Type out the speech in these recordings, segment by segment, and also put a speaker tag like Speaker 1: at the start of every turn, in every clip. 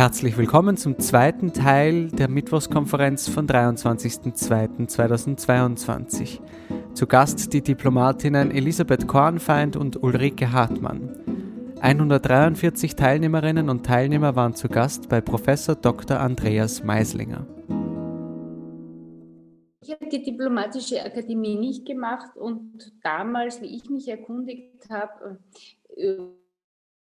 Speaker 1: Herzlich willkommen zum zweiten Teil der Mittwochskonferenz von 23.02.2022. Zu Gast die Diplomatinnen Elisabeth Kornfeind und Ulrike Hartmann. 143 Teilnehmerinnen und Teilnehmer waren zu Gast bei Professor Dr. Andreas Meislinger.
Speaker 2: Ich habe die Diplomatische Akademie nicht gemacht und damals, wie ich mich erkundigt habe,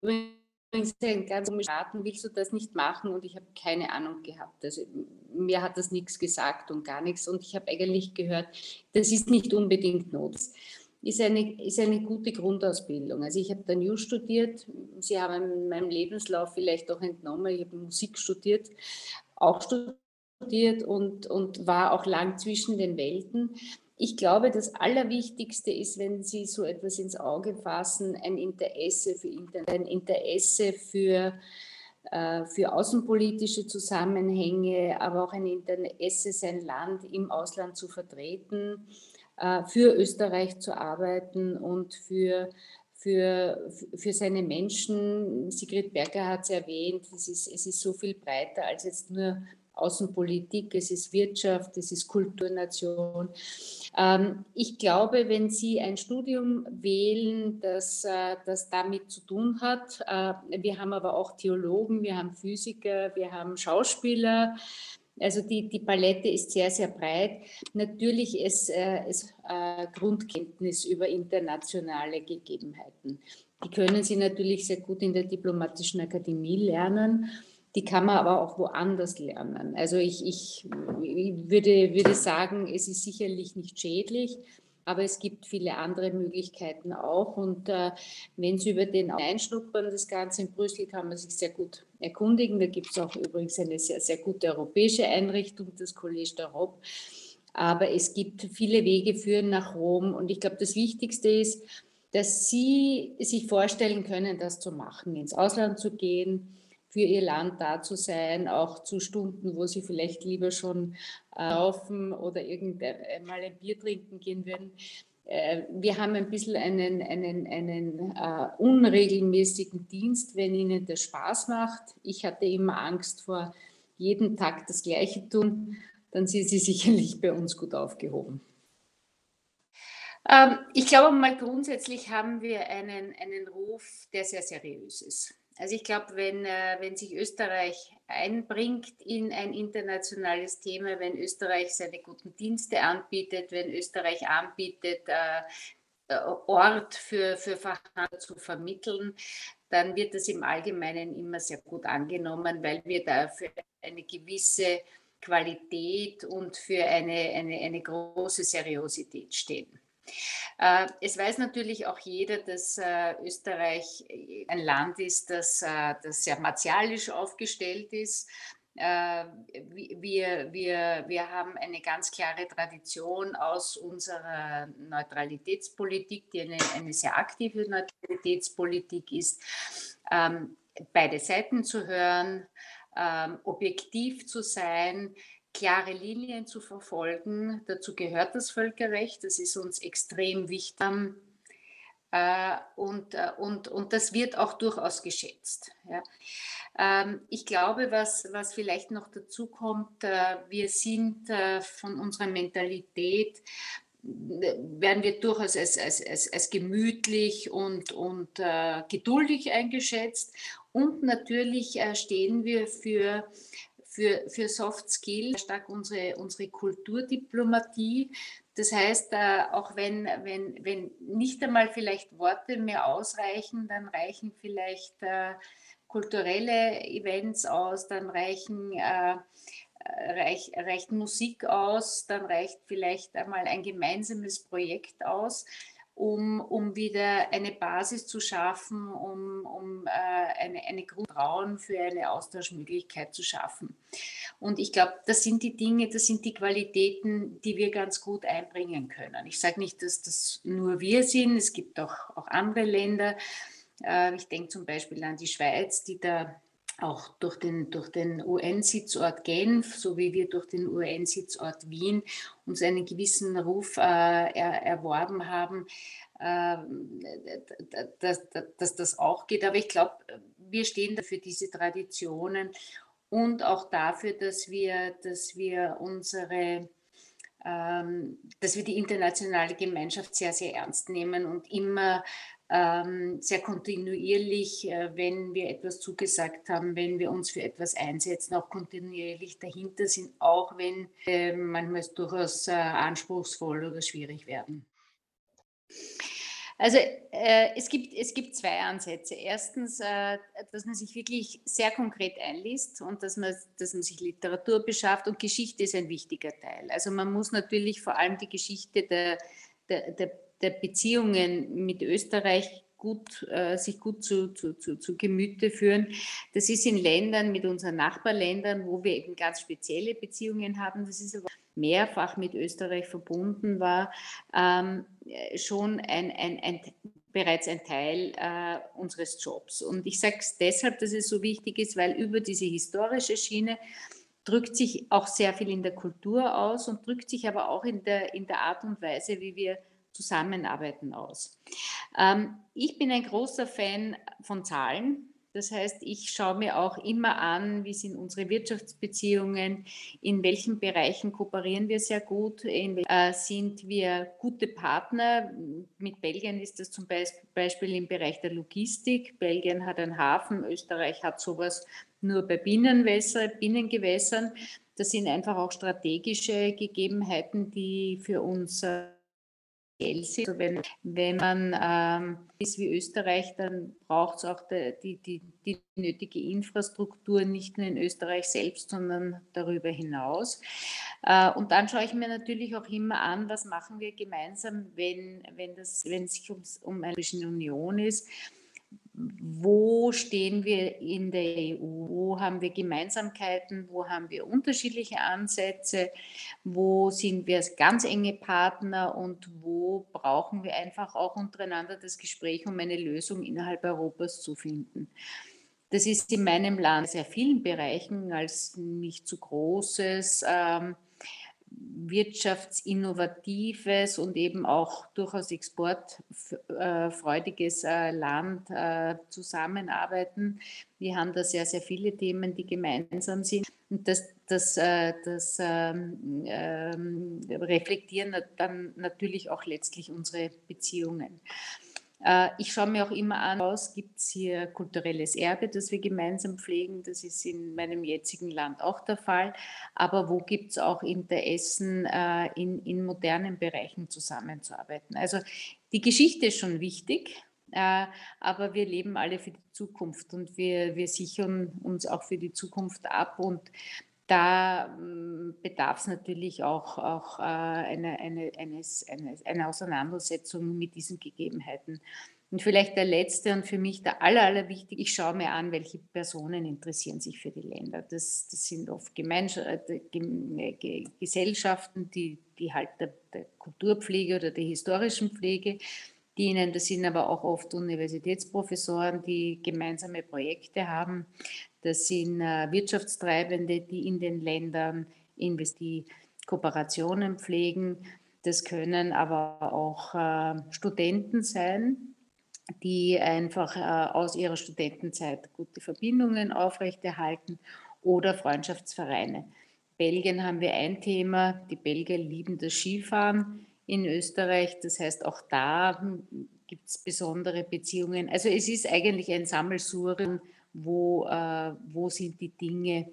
Speaker 2: übrigens ein ganz Staaten willst du das nicht machen und ich habe keine Ahnung gehabt. Also mir hat das nichts gesagt und gar nichts und ich habe eigentlich gehört, das ist nicht unbedingt notwendig. Ist eine, ist eine gute Grundausbildung. Also ich habe dann Jus studiert. Sie haben in meinem Lebenslauf vielleicht auch entnommen, ich habe Musik studiert, auch studiert und, und war auch lang zwischen den Welten. Ich glaube, das Allerwichtigste ist, wenn Sie so etwas ins Auge fassen, ein Interesse für ein Interesse für, äh, für außenpolitische Zusammenhänge, aber auch ein Interesse, sein Land im Ausland zu vertreten, äh, für Österreich zu arbeiten und für für, für seine Menschen, Sigrid Berger hat es erwähnt, es ist, es ist so viel breiter als jetzt nur Außenpolitik, es ist Wirtschaft, es ist Kulturnation. Ähm, ich glaube, wenn Sie ein Studium wählen, das, äh, das damit zu tun hat, äh, wir haben aber auch Theologen, wir haben Physiker, wir haben Schauspieler, also die, die Palette ist sehr, sehr breit. Natürlich ist es äh, Grundkenntnis über internationale Gegebenheiten. Die können Sie natürlich sehr gut in der Diplomatischen Akademie lernen. Die kann man aber auch woanders lernen. Also ich, ich, würde, würde sagen, es ist sicherlich nicht schädlich, aber es gibt viele andere Möglichkeiten auch. Und äh, wenn Sie über den Einschnuppern das Ganze in Brüssel kann man sich sehr gut erkundigen. Da gibt es auch übrigens eine sehr, sehr gute europäische Einrichtung, das Collège d'Europe. Aber es gibt viele Wege führen nach Rom. Und ich glaube, das Wichtigste ist, dass Sie sich vorstellen können, das zu machen, ins Ausland zu gehen, für ihr Land da zu sein, auch zu Stunden, wo sie vielleicht lieber schon äh, laufen oder irgendwann ein Bier trinken gehen würden. Äh, wir haben ein bisschen einen, einen, einen uh, unregelmäßigen Dienst, wenn Ihnen das Spaß macht. Ich hatte immer Angst vor jeden Tag das Gleiche tun. Dann sind Sie sicherlich bei uns gut aufgehoben. Ähm, ich glaube mal grundsätzlich haben wir einen, einen Ruf, der sehr seriös ist. Also ich glaube, wenn, äh, wenn sich Österreich einbringt in ein internationales Thema, wenn Österreich seine guten Dienste anbietet, wenn Österreich anbietet, äh, äh, Ort für, für Fachhandel zu vermitteln, dann wird das im Allgemeinen immer sehr gut angenommen, weil wir da für eine gewisse Qualität und für eine, eine, eine große Seriosität stehen. Äh, es weiß natürlich auch jeder, dass äh, Österreich ein Land ist, das, äh, das sehr martialisch aufgestellt ist. Wir, wir, wir haben eine ganz klare Tradition aus unserer Neutralitätspolitik, die eine, eine sehr aktive Neutralitätspolitik ist, ähm, beide Seiten zu hören, ähm, objektiv zu sein, klare Linien zu verfolgen. Dazu gehört das Völkerrecht, das ist uns extrem wichtig. Äh, und, äh, und, und das wird auch durchaus geschätzt. Ähm, ich glaube, was, was vielleicht noch dazu kommt, äh, wir sind von unserer Mentalität, werden wir durchaus als, als, als, als gemütlich und, und äh, geduldig eingeschätzt. Und natürlich äh, stehen wir für für, für Soft Skills, stark unsere, unsere Kulturdiplomatie. Das heißt, äh, auch wenn, wenn, wenn nicht einmal vielleicht Worte mehr ausreichen, dann reichen vielleicht äh, kulturelle Events aus, dann reichen äh, reich, reicht Musik aus, dann reicht vielleicht einmal ein gemeinsames Projekt aus um, um wieder eine Basis zu schaffen, um, um äh, eine, eine Grundraum für eine Austauschmöglichkeit zu schaffen. Und ich glaube, das sind die Dinge, das sind die Qualitäten, die wir ganz gut einbringen können. Ich sage nicht, dass das nur wir sind, es gibt auch, auch andere Länder. Äh, ich denke zum Beispiel an die Schweiz, die da auch durch den, durch den UN-Sitzort Genf, so wie wir durch den UN-Sitzort Wien uns einen gewissen Ruf äh, er, erworben haben, äh, dass, dass, das auch geht. Aber ich glaube, wir stehen dafür diese Traditionen und auch dafür, dass wir, dass wir unsere ähm, dass wir die internationale Gemeinschaft sehr, sehr ernst nehmen und immer sehr kontinuierlich, äh, wenn wir etwas zugesagt haben, wenn wir uns für etwas einsetzen, auch kontinuierlich dahinter sind, auch wenn äh, manchmal es durchaus äh, anspruchsvoll oder schwierig werden. Also äh, es, gibt, es gibt zwei Ansätze. Erstens, äh, dass man sich wirklich sehr konkret einliest und dass man, dass man sich Literatur beschafft und Geschichte ist ein wichtiger Teil. Also man muss natürlich vor allem die Geschichte der, der, der der Beziehungen mit Österreich gut, äh, sich gut zu, zu, zu, zu Gemüte führen. Das ist in Ländern mit unseren Nachbarländern, wo wir eben ganz spezielle Beziehungen haben, das ist aber mehrfach mit Österreich verbunden war, ähm, schon ein, ein, ein, bereits ein Teil äh, unseres Jobs. Und ich sage es deshalb, dass es so wichtig ist, weil über diese historische Schiene drückt sich auch sehr viel in der Kultur aus und drückt sich aber auch in der, in der Art und Weise, wie wir Zusammenarbeiten aus. Ähm, ich bin ein großer Fan von Zahlen. Das heißt, ich schaue mir auch immer an, wie sind unsere Wirtschaftsbeziehungen, in welchen Bereichen kooperieren wir sehr gut, in, äh, sind wir gute Partner. Mit Belgien ist das zum Beispiel im Bereich der Logistik. Belgien hat einen Hafen, Österreich hat sowas nur bei Binnenwässer, Binnengewässern. Das sind einfach auch strategische Gegebenheiten, die für uns äh, sind. Also wenn, wenn man ähm, ist wie Österreich, dann braucht es auch die, die, die, die, nötige Infrastruktur, nicht nur in Österreich selbst, sondern darüber hinaus. Äh, und dann schaue ich mir natürlich auch immer an, was machen wir gemeinsam, wenn, wenn, das, wenn es sich ums, um eine Union ist wo stehen wir in der EU, wo haben wir Gemeinsamkeiten, wo haben wir unterschiedliche Ansätze, wo sind wir ganz enge Partner und wo brauchen wir einfach auch untereinander das Gespräch, um eine Lösung innerhalb Europas zu finden. Das ist in meinem Land sehr vielen Bereichen als nicht zu großes. Ähm, wirtschaftsinnovatives und eben auch durchaus exportfreudiges äh, Land äh, zusammenarbeiten. Wir haben da sehr, sehr viele Themen, die gemeinsam sind. Und das, das, äh, das ähm, ähm, reflektieren dann natürlich auch letztlich unsere Beziehungen. Äh, ich schaue mir auch immer an, was gibt es hier kulturelles Erbe, das wir gemeinsam pflegen. Das ist in meinem jetzigen Land auch der Fall. Aber wo gibt es auch Interessen, äh, in, in modernen Bereichen zusammenzuarbeiten? Also die Geschichte ist schon wichtig. Äh, aber wir leben alle für die Zukunft und wir, wir sichern uns auch für die Zukunft ab. Und da hm, bedarf es natürlich auch, auch äh, eine, eine, eines, eines, eine Auseinandersetzung mit diesen Gegebenheiten. Und vielleicht der letzte und für mich der aller, aller wichtigste, ich schaue mir an, welche Personen interessieren sich für die Länder. Das, das sind oft äh, Gesellschaften, die, die halt der, der Kulturpflege oder der historischen Pflege dienen. Das sind aber auch oft Universitätsprofessoren, die gemeinsame Projekte haben. Das sind äh, Wirtschaftstreibende, die in den Ländern die Kooperationen pflegen. Das können aber auch äh, Studenten sein, die einfach äh, aus ihrer Studentenzeit gute Verbindungen aufrechterhalten oder Freundschaftsvereine. Belgien haben wir ein Thema. Die Belgier lieben das Skifahren in Österreich. Das heißt, auch da hm, gibt es besondere Beziehungen. Also es ist eigentlich ein Sammelsurium wo, äh, wo sind die Dinge,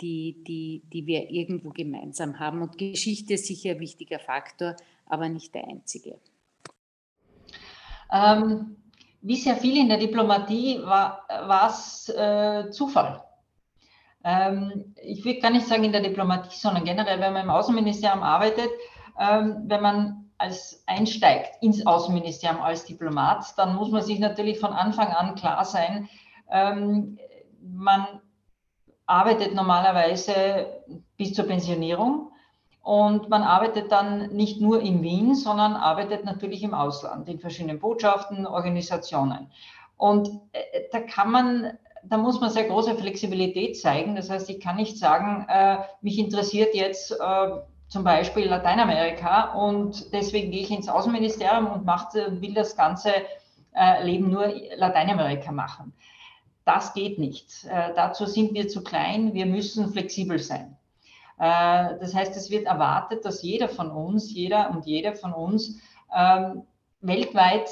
Speaker 2: die, die, die wir irgendwo gemeinsam haben. Und Geschichte ist sicher ein wichtiger Faktor, aber nicht der einzige.
Speaker 3: Ähm, wie sehr viel in der Diplomatie war es äh, Zufall. Ähm, ich will gar nicht sagen in der Diplomatie, sondern generell, wenn man im Außenministerium arbeitet, ähm, wenn man als einsteigt ins Außenministerium als Diplomat, dann muss man sich natürlich von Anfang an klar sein, ähm, man arbeitet normalerweise bis zur Pensionierung und man arbeitet dann nicht nur in Wien, sondern arbeitet natürlich im Ausland, in verschiedenen Botschaften, Organisationen. Und äh, da kann man da muss man sehr große Flexibilität zeigen. Das heißt, ich kann nicht sagen, äh, mich interessiert jetzt äh, zum Beispiel Lateinamerika und deswegen gehe ich ins Außenministerium und mache, will das ganze äh, Leben nur Lateinamerika machen. Das geht nicht. Äh, dazu sind wir zu klein. Wir müssen flexibel sein. Äh, das heißt, es wird erwartet, dass jeder von uns, jeder und jede von uns ähm, weltweit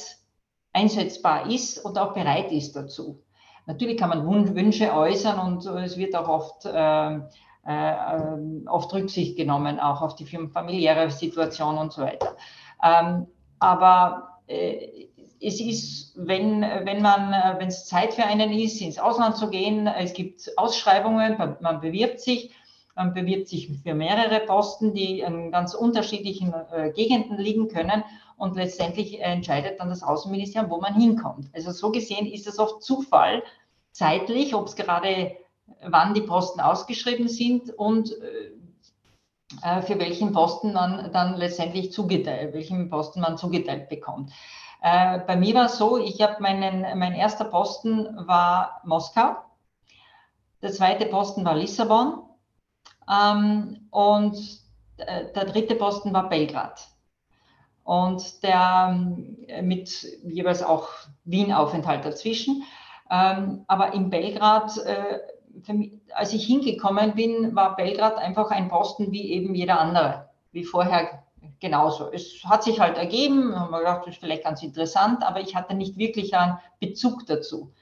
Speaker 3: einsetzbar ist und auch bereit ist dazu. Natürlich kann man Wünsche äußern und es wird auch oft, äh, äh, oft Rücksicht genommen, auch auf die familiäre Situation und so weiter. Ähm, aber äh, es ist, wenn, wenn man, wenn es Zeit für einen ist, ins Ausland zu gehen, es gibt Ausschreibungen, man bewirbt sich, man bewirbt sich für mehrere Posten, die in ganz unterschiedlichen äh, Gegenden liegen können und letztendlich entscheidet dann das Außenministerium, wo man hinkommt. Also so gesehen ist es oft Zufall, zeitlich, ob es gerade, wann die Posten ausgeschrieben sind und äh, äh, für welchen Posten man dann letztendlich zugeteilt, welchen Posten man zugeteilt bekommt. Äh, bei mir war es so, ich habe meinen, mein erster Posten war Moskau, der zweite Posten war Lissabon ähm, und äh, der dritte Posten war Belgrad. Und der äh, mit jeweils auch Wien-Aufenthalt dazwischen. Ähm, aber in Belgrad, äh, mich, als ich hingekommen bin, war Belgrad einfach ein Posten wie eben jeder andere, wie vorher genauso. Es hat sich halt ergeben, haben wir gedacht, das ist vielleicht ganz interessant, aber ich hatte nicht wirklich einen Bezug dazu.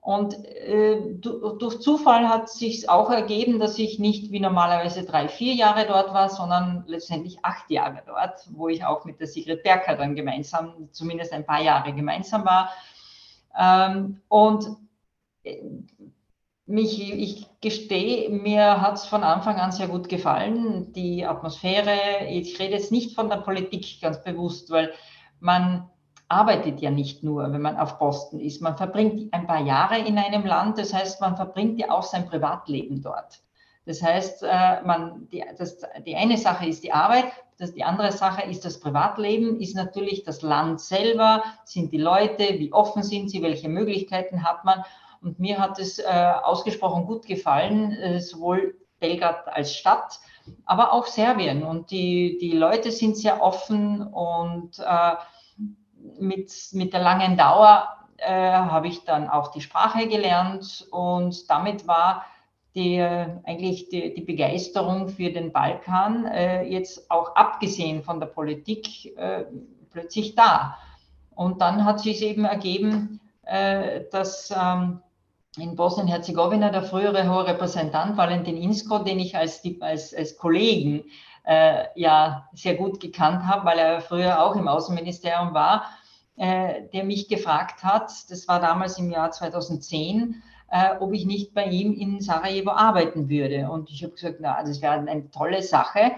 Speaker 3: Und äh, durch Zufall hat sich auch ergeben, dass ich nicht wie normalerweise drei, vier Jahre dort war, sondern letztendlich acht Jahre dort, wo ich auch mit der Sigrid Berker dann gemeinsam, zumindest ein paar Jahre gemeinsam war. Ähm, und äh, mich, ich gestehe, mir hat es von Anfang an sehr gut gefallen, die Atmosphäre. Ich rede jetzt nicht von der Politik ganz bewusst, weil man arbeitet ja nicht nur, wenn man auf Posten ist. Man verbringt ein paar Jahre in einem Land, das heißt, man verbringt ja auch sein Privatleben dort. Das heißt, äh, man, die, das, die eine Sache ist die Arbeit, das, die andere Sache ist das Privatleben, ist natürlich das Land selber, sind die Leute, wie offen sind sie, welche Möglichkeiten hat man. Und mir hat es äh, ausgesprochen gut gefallen, äh, sowohl Belgrad als Stadt, aber auch Serbien. Und die, die Leute sind sehr offen und äh, mit, mit der langen Dauer äh, habe ich dann auch die Sprache gelernt und damit war die, eigentlich die, die Begeisterung für den Balkan äh, jetzt auch abgesehen von der Politik äh, plötzlich da. Und dann hat sich eben ergeben, äh, dass ähm, in Bosnien-Herzegowina der frühere hohe Repräsentant Valentin Insko, den ich als, als, als Kollegen äh, ja sehr gut gekannt habe, weil er früher auch im Außenministerium war, äh, der mich gefragt hat, das war damals im Jahr 2010, äh, ob ich nicht bei ihm in Sarajevo arbeiten würde. Und ich habe gesagt, na, das wäre eine tolle Sache,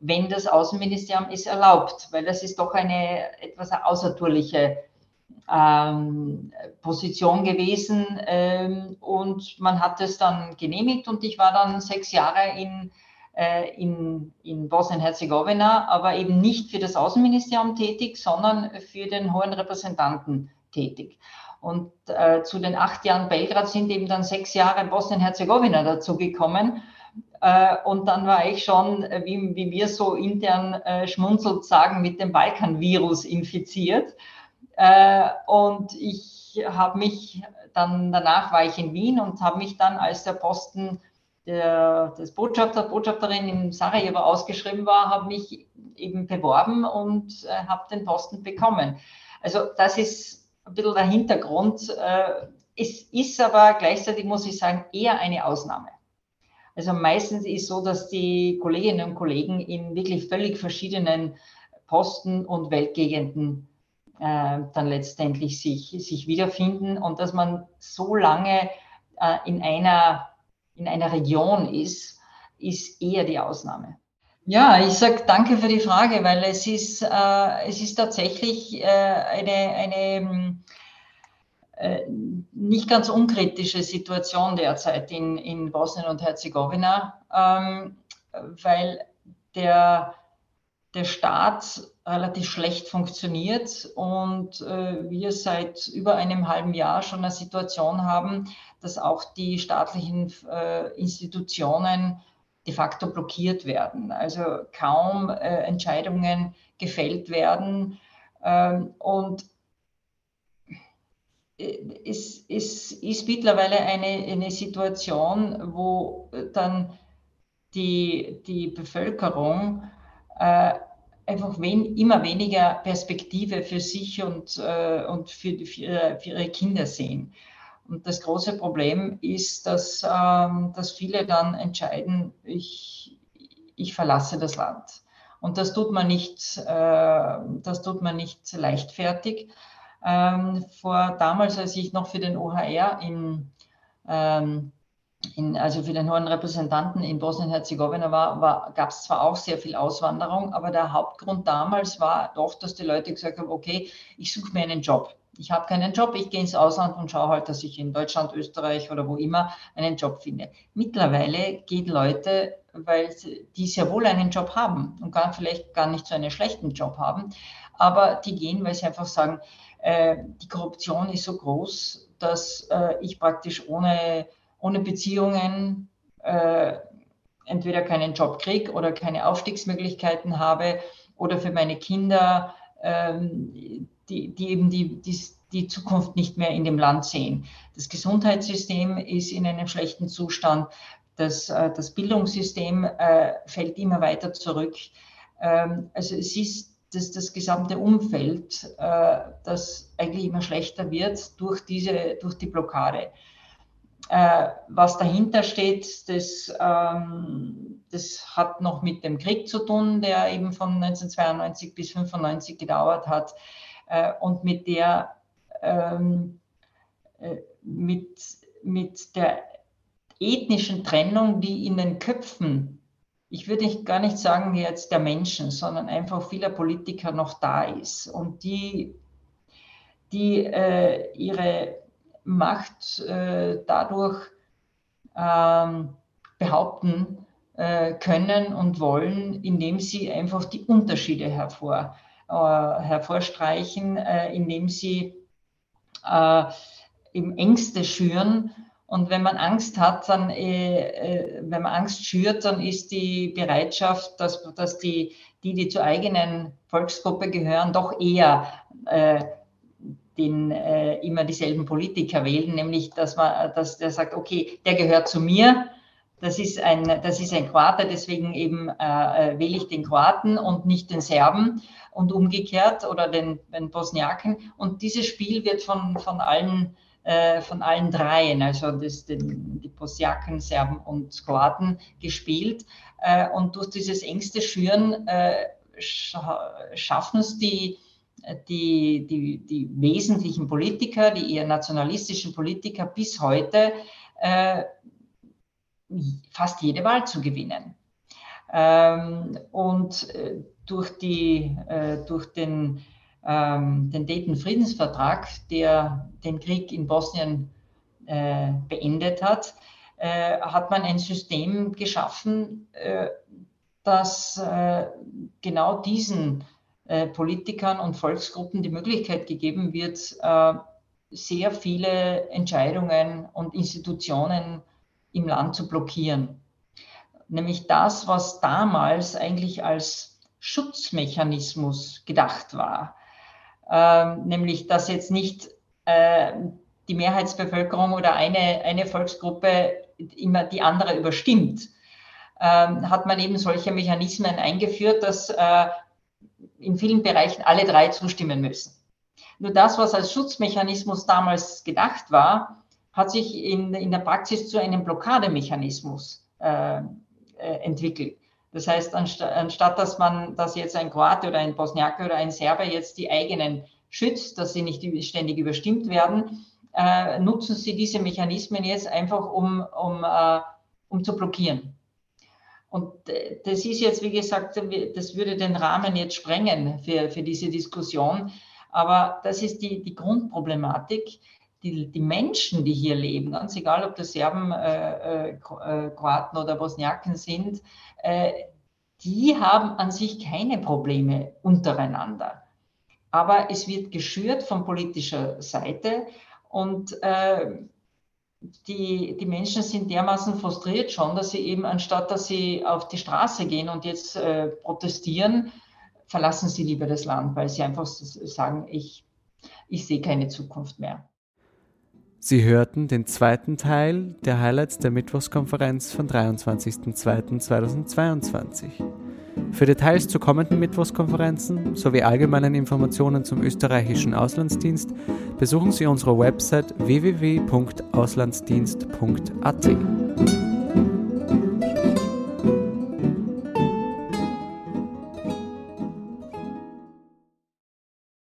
Speaker 3: wenn das Außenministerium es erlaubt, weil das ist doch eine etwas außertourliche ähm, Position gewesen. Ähm, und man hat es dann genehmigt und ich war dann sechs Jahre in, äh, in, in Bosnien-Herzegowina, aber eben nicht für das Außenministerium tätig, sondern für den hohen Repräsentanten tätig. Und äh, zu den acht Jahren Belgrad sind eben dann sechs Jahre Bosnien-Herzegowina dazugekommen. Äh, und dann war ich schon, äh, wie, wie wir so intern äh, schmunzelt sagen, mit dem Balkan-Virus infiziert. Äh, und ich habe mich dann, danach war ich in Wien und habe mich dann, als der Posten der, des Botschafter, Botschafterin in Sarajevo ausgeschrieben war, habe mich eben beworben und äh, habe den Posten bekommen. Also das ist ein bisschen der Hintergrund. Äh, es ist aber gleichzeitig, muss ich sagen, eher eine Ausnahme. Also meistens ist so, dass die Kolleginnen und Kollegen in wirklich völlig verschiedenen Posten und Weltgegenden äh, dann letztendlich sich, sich wiederfinden und dass man so lange äh, in, einer, in einer Region ist, ist eher die Ausnahme. Ja, ich sage danke für die Frage, weil es ist, äh, es ist tatsächlich äh, eine, eine äh, nicht ganz unkritische Situation derzeit in, in Bosnien und Herzegowina, ähm, weil der der Staat relativ schlecht funktioniert und äh, wir seit über einem halben Jahr schon eine Situation haben, dass auch die staatlichen äh, Institutionen de facto blockiert werden. Also kaum äh, Entscheidungen gefällt werden. Ähm, und äh, es, es, ist mittlerweile eine, eine Situation, wo dann die, die Bevölkerung äh, einfach wen, immer weniger Perspektive für sich und, äh, und für, für, für, ihre Kinder sehen. Und das große Problem ist, dass, ähm, dass viele dann entscheiden, ich, ich verlasse das Land. Und das tut man nicht, äh, das tut man nicht leichtfertig. Ähm, vor damals, als ich noch für den OHR in, ähm, in, also für den hohen Repräsentanten in Bosnien-Herzegowina war, war gab es zwar auch sehr viel Auswanderung, aber der Hauptgrund damals war doch, dass die Leute gesagt haben, okay, ich suche mir einen Job. Ich habe keinen Job, ich gehe ins Ausland und schaue halt, dass ich in Deutschland, Österreich oder wo immer einen Job finde. Mittlerweile gehen Leute, weil die sehr wohl einen Job haben und gar, vielleicht gar nicht so einen schlechten Job haben, aber die gehen, weil sie einfach sagen, äh, die Korruption ist so groß, dass äh, ich praktisch ohne ohne Beziehungen äh, entweder keinen Job kriege oder keine Aufstiegsmöglichkeiten habe oder für meine Kinder, ähm, die, die eben die, die, die Zukunft nicht mehr in dem Land sehen. Das Gesundheitssystem ist in einem schlechten Zustand. Das, äh, das Bildungssystem äh, fällt immer weiter zurück. Ähm, also es ist das, das gesamte Umfeld, äh, das eigentlich immer schlechter wird durch, diese, durch die Blockade. Äh, was dahinter steht, das, ähm, das hat noch mit dem Krieg zu tun, der eben von 1992 bis 1995 gedauert hat. Äh, und mit der ähm, äh, mit, mit der ethnischen Trennung, die in den Köpfen, ich würde gar nicht sagen jetzt der Menschen, sondern einfach vieler Politiker noch da ist und die, die äh, ihre Macht äh, dadurch ähm, behaupten äh, können und wollen, indem sie einfach die Unterschiede hervor, äh, hervorstreichen, äh, indem sie äh, eben Ängste schüren. Und wenn man Angst hat, dann, äh, wenn man Angst schürt, dann ist die Bereitschaft, dass, dass die, die, die zur eigenen Volksgruppe gehören, doch eher den äh, immer dieselben Politiker wählen, nämlich dass man, dass der sagt, okay, der gehört zu mir, das ist ein, das ist ein Kroate, deswegen eben äh, äh, wähle ich den Kroaten und nicht den Serben und umgekehrt oder den, den Bosniaken. Und dieses Spiel wird von, von allen äh, von allen dreien, also das, den, die Bosniaken, Serben und Kroaten gespielt. Äh, und durch dieses engste Schüren schaffen es die die, die, die wesentlichen Politiker, die eher nationalistischen Politiker bis heute äh, fast jede Wahl zu gewinnen. Ähm, und äh, durch, die, äh, durch den, ähm, den Dayton-Friedensvertrag, der den Krieg in Bosnien äh, beendet hat, äh, hat man ein System geschaffen, äh, das genau diesen Politikern und Volksgruppen die Möglichkeit gegeben wird, äh, sehr viele Entscheidungen und Institutionen im Land zu blockieren. Nämlich das, was damals eigentlich als Schutzmechanismus gedacht war. Ähm, nämlich, dass jetzt nicht äh, die Mehrheitsbevölkerung oder eine, eine Volksgruppe immer die andere überstimmt, ähm, hat man eben solche Mechanismen eingeführt, dass in vielen Bereichen alle drei zustimmen müssen. Nur das, was als Schutzmechanismus damals gedacht war, hat sich in, in der Praxis zu einem Blockademechanismus äh, äh, entwickelt. Das heißt, anstatt, anstatt dass man, dass jetzt ein Kroate oder ein Bosniaker oder ein Serber jetzt die eigenen schützt, dass sie nicht ständig überstimmt werden, äh, nutzen sie diese Mechanismen jetzt einfach, um, um, äh, um zu blockieren. Und äh, das ist jetzt, wie gesagt, das würde den Rahmen jetzt sprengen für, für diese Diskussion. Aber das ist die, die Grundproblematik. Die, die Menschen, die hier leben, ganz egal, ob das Serben, äh, äh, äh, Kroaten oder Bosniaken sind, äh, die haben an sich keine Probleme untereinander. Aber es wird geschürt von politischer Seite und äh, die, die Menschen sind dermaßen frustriert schon, dass sie eben, anstatt dass sie auf die Straße gehen und jetzt äh, protestieren, verlassen sie lieber das Land, weil sie einfach sagen, ich, ich sehe keine Zukunft mehr.
Speaker 1: Sie hörten den zweiten Teil der Highlights der Mittwochskonferenz von 23.02.2022. Für Details zu kommenden Mittwochskonferenzen sowie allgemeinen Informationen zum österreichischen Auslandsdienst besuchen Sie unsere Website www.auslandsdienst.at.